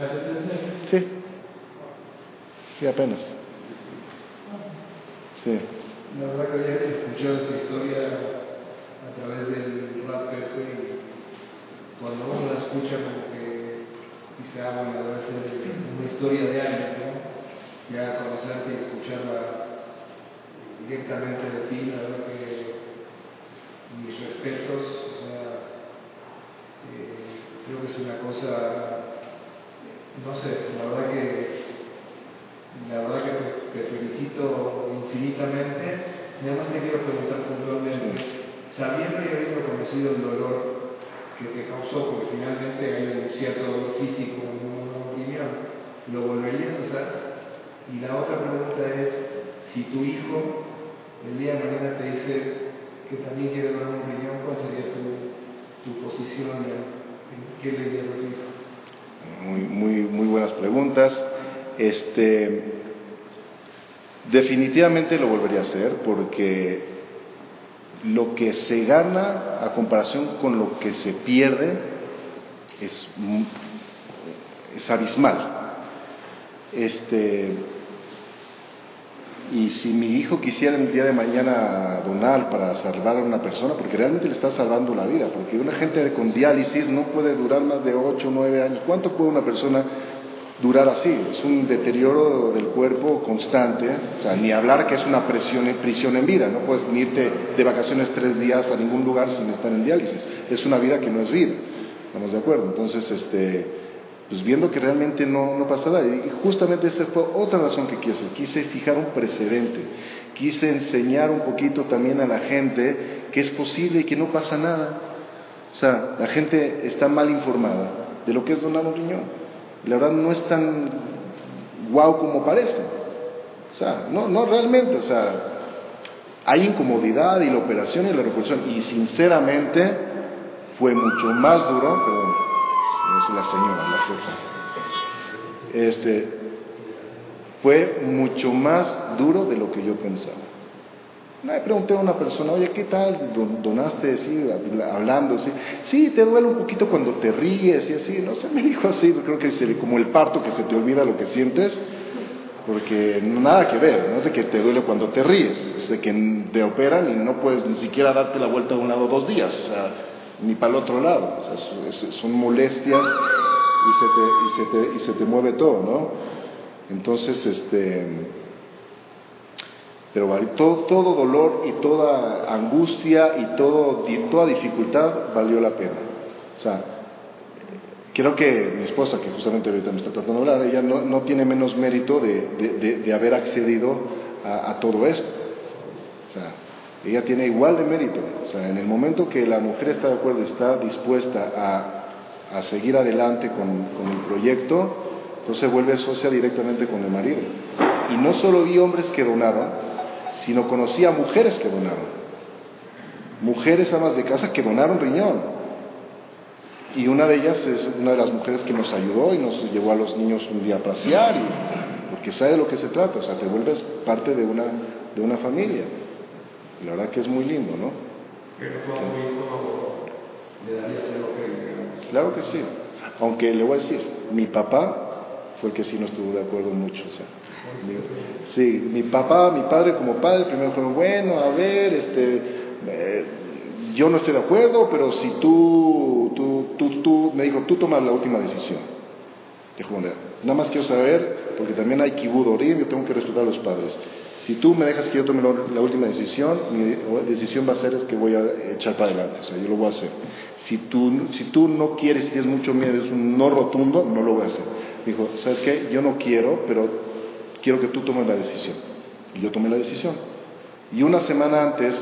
¿Hace tres meses? Sí. Sí, apenas. Sí. La verdad que había escuchado esta historia a través del rap y cuando uno la escucha como que dice, ah, bueno, debe ser una historia de años, ¿no? Ya conocerte y escucharla directamente de ti, la verdad que mis respetos, o sea, eh, creo que es una cosa no sé, la verdad que la verdad que te, felicito infinitamente. Nada más te quiero preguntar puntualmente, sabiendo y habiendo conocido el dolor que te causó, porque finalmente hay un cierto físico en una opinión, ¿lo volverías a hacer? Y la otra pregunta es, si tu hijo el día de mañana te dice que también quiere donar un riñón, ¿cuál sería tu, tu posición? ¿Qué le dirías a tu hijo? Muy, muy, muy buenas preguntas. Este, definitivamente lo volvería a hacer porque lo que se gana a comparación con lo que se pierde es, es abismal. Este, y si mi hijo quisiera el día de mañana donar para salvar a una persona, porque realmente le está salvando la vida, porque una gente con diálisis no puede durar más de 8 o 9 años. ¿Cuánto puede una persona durar así? Es un deterioro del cuerpo constante, o sea, ni hablar que es una presión, prisión en vida, no puedes irte de vacaciones tres días a ningún lugar sin estar en diálisis. Es una vida que no es vida, ¿estamos de acuerdo? Entonces, este pues viendo que realmente no, no pasa nada. Y justamente esa fue otra razón que quise. Quise fijar un precedente. Quise enseñar un poquito también a la gente que es posible y que no pasa nada. O sea, la gente está mal informada de lo que es donar un riñón. La verdad no es tan guau como parece. O sea, no, no realmente. O sea, hay incomodidad y la operación y la reposición. Y sinceramente fue mucho más duro, perdón, es la señora, la jefa. Este, fue mucho más duro de lo que yo pensaba. Le pregunté a una persona, oye, ¿qué tal? ¿Donaste así, hablando así? Sí, te duele un poquito cuando te ríes y así. No sé, me dijo así, creo que es como el parto que se te olvida lo que sientes, porque nada que ver, no es de que te duele cuando te ríes, es de que te operan y no puedes ni siquiera darte la vuelta de un lado dos días. O sea, ni para el otro lado. son molestias y se, te, y, se te, y se te mueve todo, ¿no? Entonces, este, pero todo, todo dolor y toda angustia y todo, toda dificultad valió la pena. O sea, creo que mi esposa, que justamente ahorita me está tratando de hablar, ella no, no tiene menos mérito de, de, haber accedido a, a todo esto. O sea, ella tiene igual de mérito. O sea, en el momento que la mujer está de acuerdo, está dispuesta a, a seguir adelante con, con, el proyecto, entonces vuelve socia directamente con el marido. Y no solo vi hombres que donaron, sino conocí a mujeres que donaron. Mujeres amas de casa que donaron riñón. Y una de ellas es una de las mujeres que nos ayudó y nos llevó a los niños un día a pasear, porque sabe de lo que se trata, o sea, te vuelves parte de una, de una familia. La verdad que es muy lindo, ¿no? Claro que sí. Aunque le voy a decir, mi papá fue el que sí no estuvo de acuerdo mucho. O sea, sí, mi papá, mi padre como padre, primero fue bueno, a ver, este, eh, yo no estoy de acuerdo, pero si tú, tú, tú, tú, me dijo, tú tomas la última decisión. Dijo, nada más quiero saber, porque también hay kibudorim, yo tengo que respetar a los padres. Si tú me dejas que yo tome la última decisión, mi decisión va a ser que voy a echar para adelante, o sea, yo lo voy a hacer. Si tú, si tú no quieres, tienes mucho miedo, es un no rotundo, no lo voy a hacer. dijo, ¿sabes qué? Yo no quiero, pero quiero que tú tomes la decisión. Y yo tomé la decisión. Y una semana antes,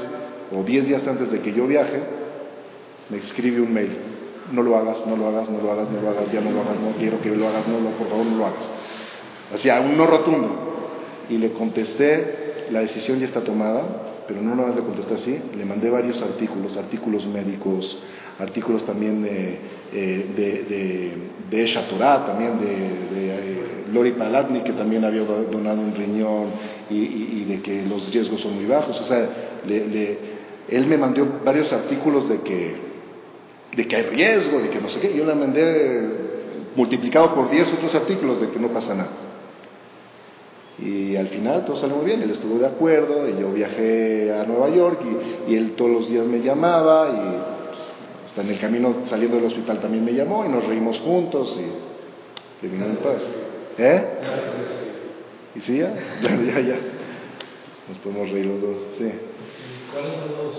o diez días antes de que yo viaje, me escribe un mail. No lo hagas, no lo hagas, no lo hagas, no lo hagas, ya no lo hagas, no quiero que lo hagas, no, no, por favor, no lo hagas. Así, un no rotundo y le contesté, la decisión ya está tomada, pero no nada más le contesté así, le mandé varios artículos, artículos médicos, artículos también de, eh, de, de, Esha Torah, también de, eh, Lori Palatni, que también había donado un riñón y, de que los riesgos son muy bajos. O sea, él me mandó varios artículos de que, de que hay riesgo, de que no sé qué. Yo le mandé multiplicado por 10 otros artículos de que no pasa nada. Y al final todo salió muy bien, él estuvo de acuerdo, y yo viajé a Nueva York y, él todos los días me llamaba y hasta en el camino saliendo del hospital también me llamó y nos reímos juntos y vino en paz. ¿Eh? ¿Y sí ya? Ya, ya, ya. Nos podemos reír los dos, sí. ¿Cuáles son los,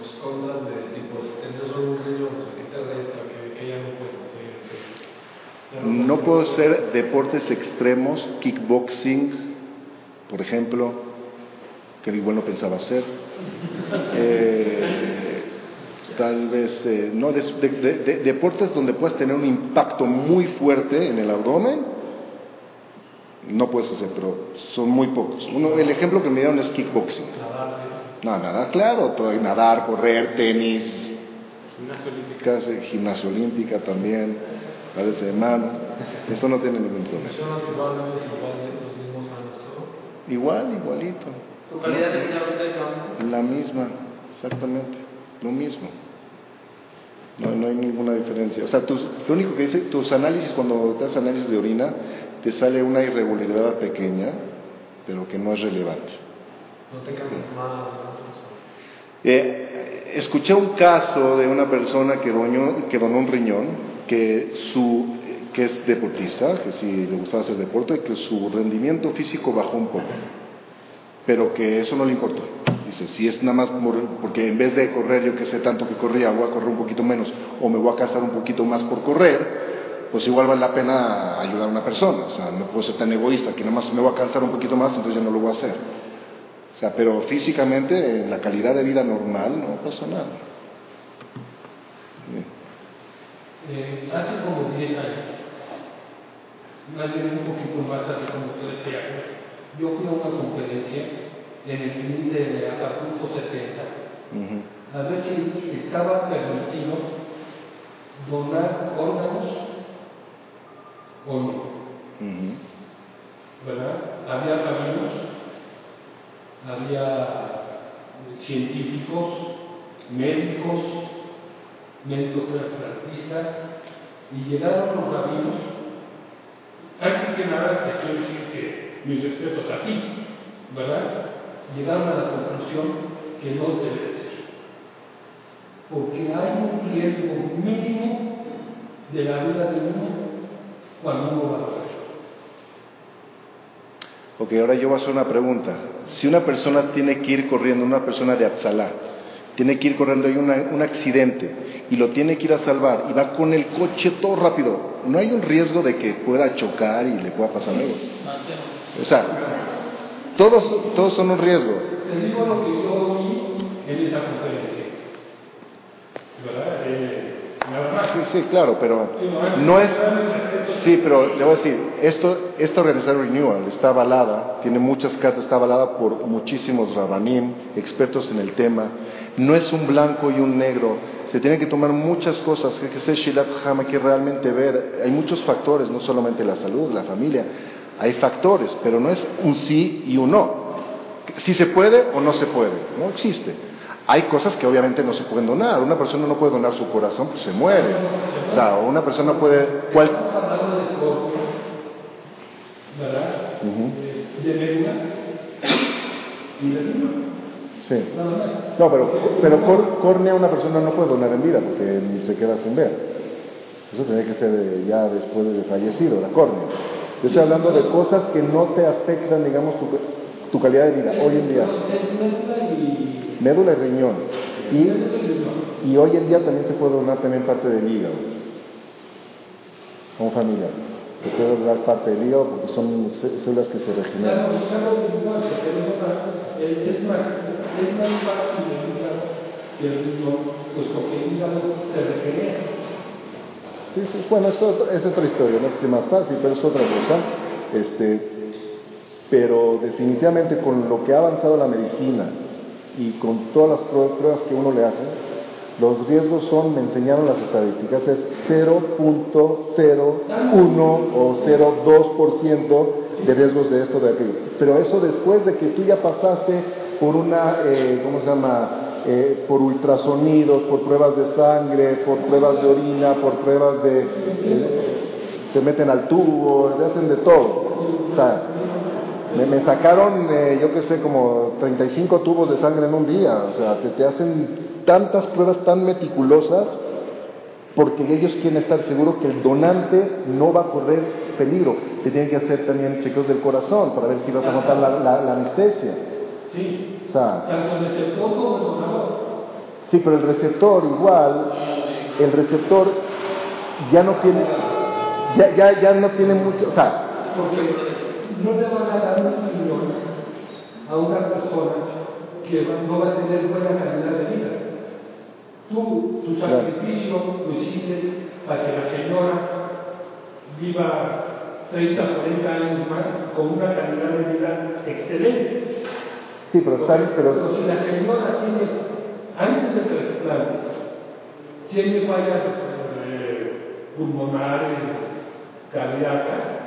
los contras de tipo, si solo un río, se quita de esta, que, que ya No puedo hacer deportes extremos, kickboxing, por ejemplo, que igual no pensaba hacer. Eh, tal vez, eh, no, de, deportes donde puedas tener un impacto muy fuerte en el abdomen, no puedes hacer, pero son muy pocos. Uno, el ejemplo que me dieron es kickboxing. No, nadar, claro, todo, nadar, correr, tenis, casi gimnasia olímpica también, parece de mano, eso no tiene ningún problema. Igual, igualito. ¿Tu calidad de vida La misma, exactamente, lo mismo. No, no hay ninguna diferencia. O sea, tus, lo único que dice, tus análisis, cuando te haces análisis de orina, te sale una irregularidad pequeña, pero que no es relevante. No te cambias nada. Eh, escuché un caso de una persona que donó, que donó un riñón, que, su, que es deportista, que sí le gustaba hacer deporte, y que su rendimiento físico bajó un poco, pero que eso no le importó. Dice, si es nada más porque en vez de correr yo que sé tanto que corría, voy a correr un poquito menos o me voy a casar un poquito más por correr, pues igual vale la pena ayudar a una persona. O sea, no puedo ser tan egoísta que nada más me voy a cansar un poquito más, entonces ya no lo voy a hacer. O sea, pero físicamente, en la calidad de vida normal, no pasa nada. Eh, hace como 10 años, más bien un poquito más, hace como 13 años, yo fui a una conferencia en el fin de Acapulco 70, a ver si estaba permitido donar órganos o no. ¿Verdad? Había rabinos, había científicos, médicos, médicos trasplantistas, y llegaron los rabinos. Antes que nada, quiero decir que mis respetos a ti, ¿verdad? Llegaron a la conclusión que no debe ser. Porque hay un riesgo mínimo de la vida de uno cuando uno va a hacer. Ok, ahora yo voy a hacer una pregunta. Si una persona tiene que ir corriendo, una persona de Absalá, tiene que ir corriendo, hay un accidente y lo tiene que ir a salvar y va con el coche todo rápido, ¿no hay un riesgo de que pueda chocar y le pueda pasar algo? O sea, todos, todos son un riesgo. Te digo lo que yo oí en esa conferencia. ¿Verdad? Eh, sí, sí, claro, pero no es... Sí, pero le voy a decir, esto, esta organización Renewal está avalada, tiene muchas cartas, está avalada por muchísimos rabanim, expertos en el tema. No es un blanco y un negro, se tienen que tomar muchas cosas, que ser Shilat Hama, que realmente ver, hay muchos factores, no solamente la salud, la familia, hay factores, pero no es un sí y un no. Si se puede o no se puede, no existe. Hay cosas que obviamente no se pueden donar. Una persona no puede donar su corazón, pues se muere. O sea, una persona puede... ¿cuál? Sí. No, pero, pero córnea una persona no puede donar en vida porque se queda sin ver. Eso tiene que ser ya después de fallecido, la córnea. Yo estoy hablando de cosas que no te afectan, digamos, tu, calidad de vida hoy en día. Médula y riñón. Y, hoy en día también se puede donar también parte del hígado. Como familia. Se puede donar parte del hígado porque son células que se regeneran. Pues porque el hígado se regenera. Sí, sí, bueno, es, es otra historia, no es más fácil, pero es otra cosa. Este, pero definitivamente con lo que ha avanzado la medicina y con todas las pruebas que uno le hace, los riesgos son, me enseñaron las estadísticas, es 0.01 o 0.2% de riesgos de esto, de aquello. Pero eso después de que tú ya pasaste por una, eh, ¿cómo se llama? Eh, por ultrasonidos, por pruebas de sangre, por pruebas de orina, por pruebas de... se eh, meten al tubo, se hacen de todo. O sea, me, sacaron, eh, yo qué sé, como 35 tubos de sangre en un día. O sea, te, te hacen tantas pruebas tan meticulosas porque ellos quieren estar seguros que el donante no va a correr peligro. Te tienen que hacer también chequeos del corazón para ver si vas a notar la, la anestesia. Sí. Tanto el receptor como el donador. Sí, pero el receptor igual, el receptor ya no tiene, ya, ya, ya no tiene mucho, o sea, Porque no le van a dar un riñón a una persona que no va a tener buena calidad de vida. Tú, tu sacrificio lo hiciste para que la señora viva 30, 40 años más con una calidad de vida excelente. Sí, pero está, pero Pero si la señora tiene, antes del trasplante, tiene fallas eh, pulmonares, cardíacas,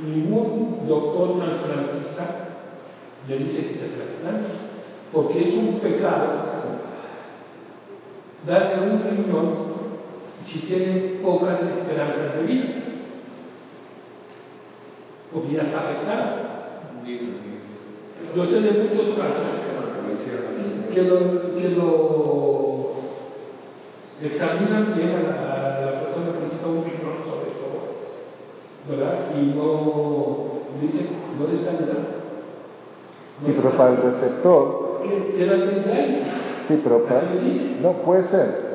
ningún doctor trasplantista le dice que se trasplante, porque es un pecado darle un riñón si tiene pocas esperanzas de vida, porque ya está afectado. Yo sé de muchos casos que lo, que lo examinan bien a la, persona que necesita un riñón sobre todo, ¿verdad? Y no dicen, no les calidad. sí, pero para el receptor, sí, pero para, no puede ser.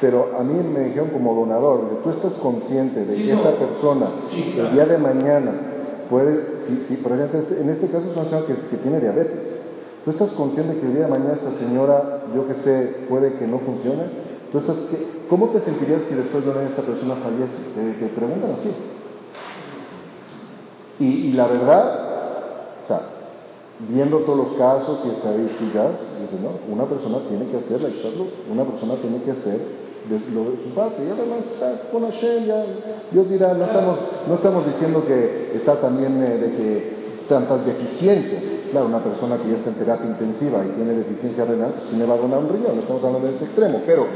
Pero a mí me dijeron como donador, tú estás consciente de que esta persona el día de mañana puede, si, si, por ejemplo, en este caso es una señora que, que tiene diabetes. Tú estás consciente que el día de mañana esta señora, yo que sé, puede que no funcione. Tú estás, que- ¿Cómo te sentirías si después de una esta persona fallece? Te, te preguntan así. Y, y la verdad, o sea, viendo todos los casos y estadísticas, dice, no, una persona tiene que hacer la una persona tiene que hacer de, lo de su parte, y además con Hashem ya, Dios dirá, no estamos, no estamos diciendo que está también eh, de que tantas deficiencias, claro, una persona que ya está en terapia intensiva y tiene deficiencia renal, pues sí me va a donar un riñón, no estamos hablando de ese extremo, pero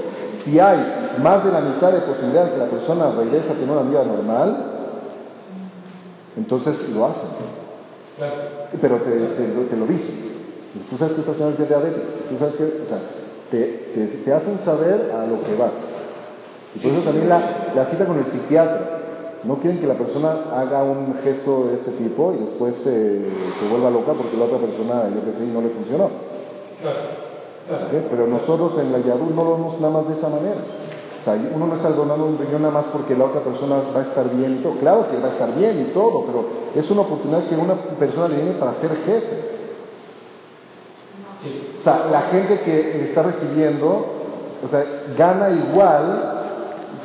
si hay más de la mitad de posibilidades que la persona regrese a tener una vida normal, entonces lo hacen. Pero te, te, lo- te lo dicen. Tú sabes que esta señora es diabética, tú sabes que, o sea, te, te, te hacen saber a lo que vas. Y por eso también la, la cita con el psiquiatra. No quieren que la persona haga un gesto de este tipo y después se, se vuelva loca porque la otra persona, yo qué sé, no le funcionó. Claro. Claro. ¿ok? Pero nosotros en la Yadú no lo vemos nada más de esa manera. O sea, uno no está donando un riñón nada más porque la otra persona va a estar bien y todo. Claro que va a estar bien y todo, pero es una oportunidad que una persona le viene para ser jefe. Sí. O sea, la gente que está recibiendo, o sea, gana igual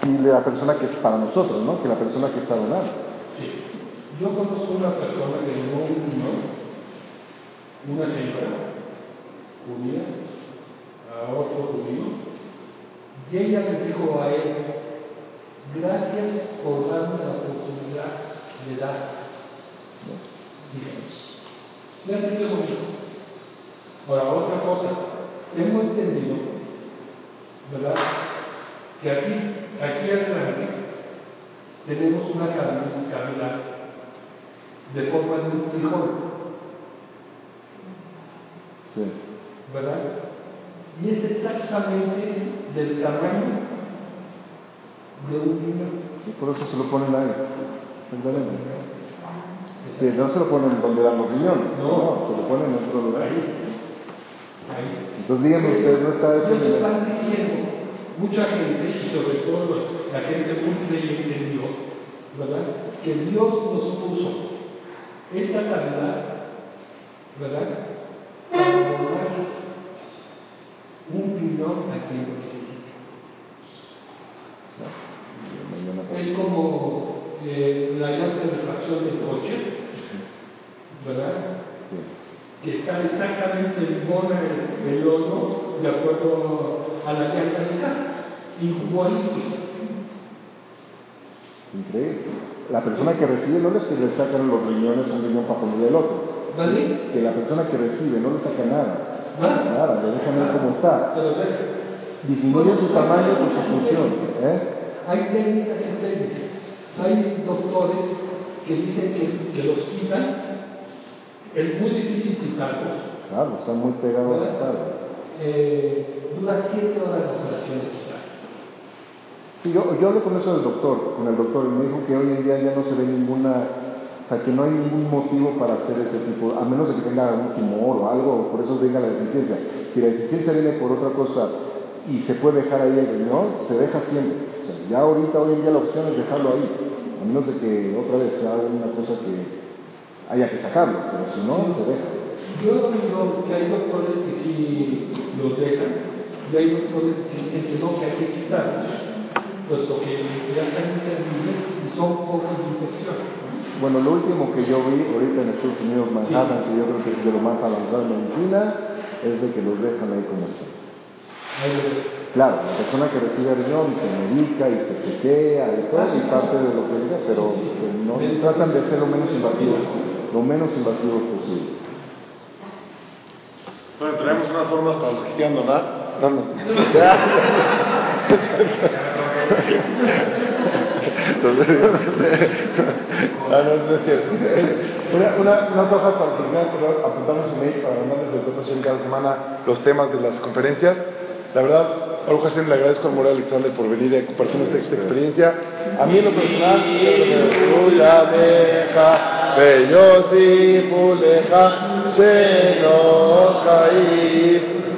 que la persona que es para nosotros, ¿no? Que la persona que está donando. Sí. Yo conozco una persona que un riñón, una señora judía, a otro judío, y ella le dijo a él, gracias por darme la oportunidad de dar. Digamos. Fíjate qué bonito. Ahora, otra cosa, tengo entendido, ¿verdad? Que aquí, aquí adelante, tenemos una cavi- cavidad de forma de un frijol, Sí. ¿verdad? Y es exactamente del tamaño de un niño. Sí, por eso se lo ponen ahí. Exactamente. Sí, no se lo ponen donde dan los riñones, No. se lo ponen en otro lugar. Ahí. Entonces díganme ustedes, no está eso están diciendo, mucha gente, y sobre todo la gente muy creyente en Dios, ¿verdad? Que Dios nos puso esta calidad, ¿verdad? Para donar un riñón a quien lo necesite. Es como eh, la llanta de refracción del coche, ¿verdad? Que está exactamente en zona el, el hoyo de acuerdo a la carro. Igualito. Increíble. La persona que recibe no que le sacan los riñones un riñón para ponerle el otro. ¿Vale? Que la persona que recibe no le saca nada. Nada, le dejan ver cómo está. Disminuye su tamaño por su función. ¿eh? Hay técnicas y técnicas. Hay doctores que dicen que, que los quitan. Es muy difícil quitarlos. Claro, están muy pegados a la sala. Eh, dura siete horas la operación de. Sí, yo, yo hablé con eso del doctor, con el doctor, y me dijo que hoy en día ya no se ve ninguna, o sea, que no hay ningún motivo para hacer ese tipo, a menos de que tenga algún tumor o algo, por eso venga la deficiencia. Si la deficiencia viene por otra cosa y se puede dejar ahí el riñón, se deja siempre. O sea, ya ahorita, hoy en día, la opción es dejarlo ahí. A menos de que otra vez sea una cosa que haya que sacarlo, pero si no, se deja. Yo digo que hay doctores que sí los dejan, y hay doctores que dicen que no, que hay que quitarlos, puesto que ya están interviniendo y son pocas infecciones. Bueno, lo último que yo vi ahorita en Estados Unidos, Manhattan, que yo creo que es de lo más avanzado en medicina, es de que los dejan ahí como así. Claro, la persona que recibe riñón se medica y se chequea y todo, y parte de lo que diga, pero no tratan de ser lo menos invasivos, lo menos invasivos posible. Bueno, traemos unas formas para los que quieran donar. No, no. Entonces, ah, no, no es cierto. Una, una, unas hojas para que quieran apuntarnos su mail para mandarles de votación cada semana los temas de las conferencias. La verdad, Baruch Hashem, le agradezco al Moral Alexander por venir a compartir esta, esta experiencia. A mí en lo personal, Tuya deja,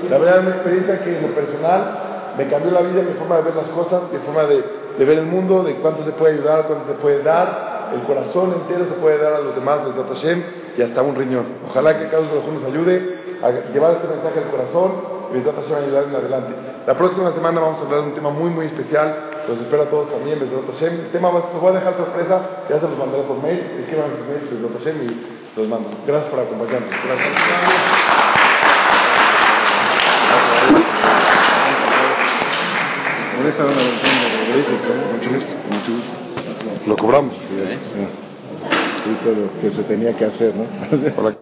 La verdad una experiencia que en lo personal me cambió la vida, mi forma de ver las cosas, mi forma de, de ver el mundo, de cuánto se puede ayudar, cuánto se puede dar. El corazón entero se puede dar a los demás, de Hashem, y hasta un riñón. Ojalá que cada uno nos ayude a llevar este mensaje al corazón y Besat Hashem a ayudar en adelante. La próxima semana vamos a hablar de un tema muy, muy especial. Los espero a todos también, Besat Hashem. El tema los voy a dejar sorpresa, ya se los mandaré por mail. Escriban sus mails, Besat Hashem, y los mando. Gracias por acompañarnos. Gracias. Lo cobramos. Que se tenía que hacer, ¿no?